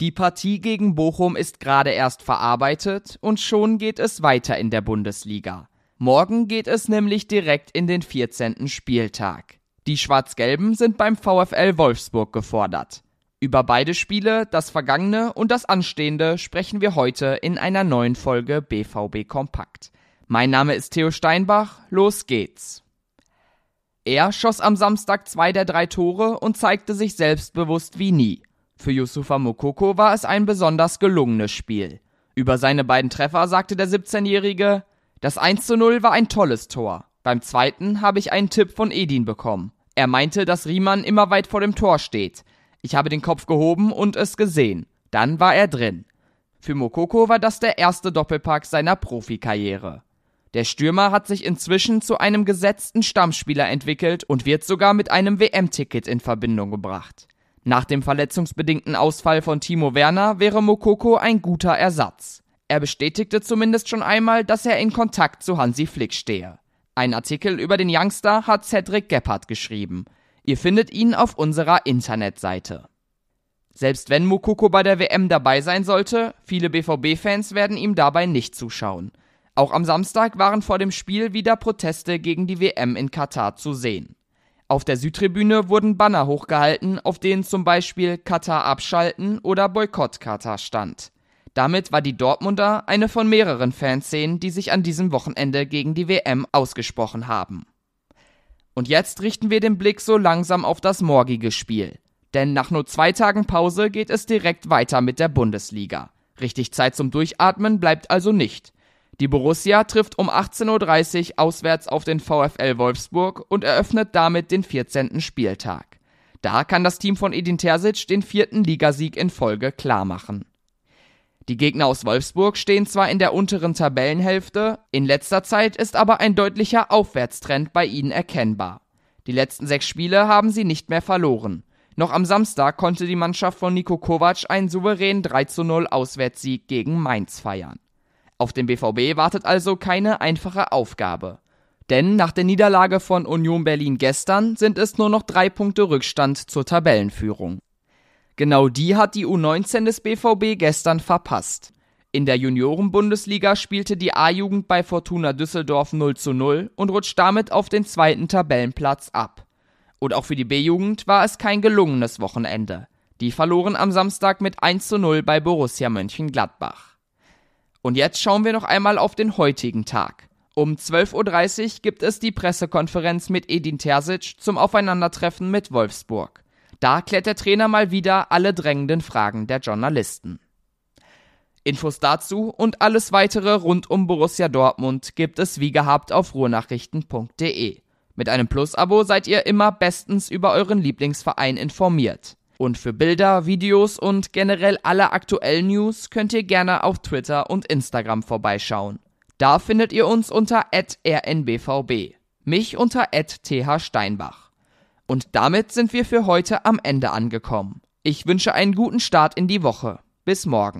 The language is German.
Die Partie gegen Bochum ist gerade erst verarbeitet und schon geht es weiter in der Bundesliga. Morgen geht es nämlich direkt in den 14. Spieltag. Die Schwarz-Gelben sind beim VfL Wolfsburg gefordert. Über beide Spiele, das vergangene und das anstehende, sprechen wir heute in einer neuen Folge BVB Kompakt. Mein Name ist Theo Steinbach, los geht's. Er schoss am Samstag zwei der drei Tore und zeigte sich selbstbewusst wie nie. Für Yusufa Mokoko war es ein besonders gelungenes Spiel. Über seine beiden Treffer sagte der 17-Jährige, das 1 zu 0 war ein tolles Tor. Beim zweiten habe ich einen Tipp von Edin bekommen. Er meinte, dass Riemann immer weit vor dem Tor steht. Ich habe den Kopf gehoben und es gesehen. Dann war er drin. Für Mokoko war das der erste Doppelpack seiner Profikarriere. Der Stürmer hat sich inzwischen zu einem gesetzten Stammspieler entwickelt und wird sogar mit einem WM-Ticket in Verbindung gebracht. Nach dem verletzungsbedingten Ausfall von Timo Werner wäre Mokoko ein guter Ersatz. Er bestätigte zumindest schon einmal, dass er in Kontakt zu Hansi Flick stehe. Ein Artikel über den Youngster hat Cedric Gebhardt geschrieben. Ihr findet ihn auf unserer Internetseite. Selbst wenn Mukoko bei der WM dabei sein sollte, viele BVB-Fans werden ihm dabei nicht zuschauen. Auch am Samstag waren vor dem Spiel wieder Proteste gegen die WM in Katar zu sehen. Auf der Südtribüne wurden Banner hochgehalten, auf denen zum Beispiel Katar abschalten oder Boykott Katar stand. Damit war die Dortmunder eine von mehreren Fanszenen, die sich an diesem Wochenende gegen die WM ausgesprochen haben. Und jetzt richten wir den Blick so langsam auf das morgige Spiel. Denn nach nur zwei Tagen Pause geht es direkt weiter mit der Bundesliga. Richtig Zeit zum Durchatmen bleibt also nicht. Die Borussia trifft um 18.30 Uhr auswärts auf den VfL Wolfsburg und eröffnet damit den 14. Spieltag. Da kann das Team von Edin Terzic den vierten Ligasieg in Folge klarmachen. Die Gegner aus Wolfsburg stehen zwar in der unteren Tabellenhälfte, in letzter Zeit ist aber ein deutlicher Aufwärtstrend bei ihnen erkennbar. Die letzten sechs Spiele haben sie nicht mehr verloren. Noch am Samstag konnte die Mannschaft von Nico Kovac einen souveränen 3 zu 0 Auswärtssieg gegen Mainz feiern. Auf den BVB wartet also keine einfache Aufgabe. Denn nach der Niederlage von Union Berlin gestern sind es nur noch drei Punkte Rückstand zur Tabellenführung. Genau die hat die U19 des BVB gestern verpasst. In der Junioren-Bundesliga spielte die A-Jugend bei Fortuna Düsseldorf 0 zu 0 und rutscht damit auf den zweiten Tabellenplatz ab. Und auch für die B-Jugend war es kein gelungenes Wochenende. Die verloren am Samstag mit 1 zu 0 bei Borussia Mönchengladbach. Und jetzt schauen wir noch einmal auf den heutigen Tag. Um 12.30 Uhr gibt es die Pressekonferenz mit Edin Terzic zum Aufeinandertreffen mit Wolfsburg. Da klärt der Trainer mal wieder alle drängenden Fragen der Journalisten. Infos dazu und alles weitere rund um Borussia Dortmund gibt es wie gehabt auf ruhrnachrichten.de. Mit einem Plus-Abo seid ihr immer bestens über euren Lieblingsverein informiert. Und für Bilder, Videos und generell alle aktuellen News könnt ihr gerne auf Twitter und Instagram vorbeischauen. Da findet ihr uns unter rnbvb, mich unter thsteinbach. Und damit sind wir für heute am Ende angekommen. Ich wünsche einen guten Start in die Woche. Bis morgen.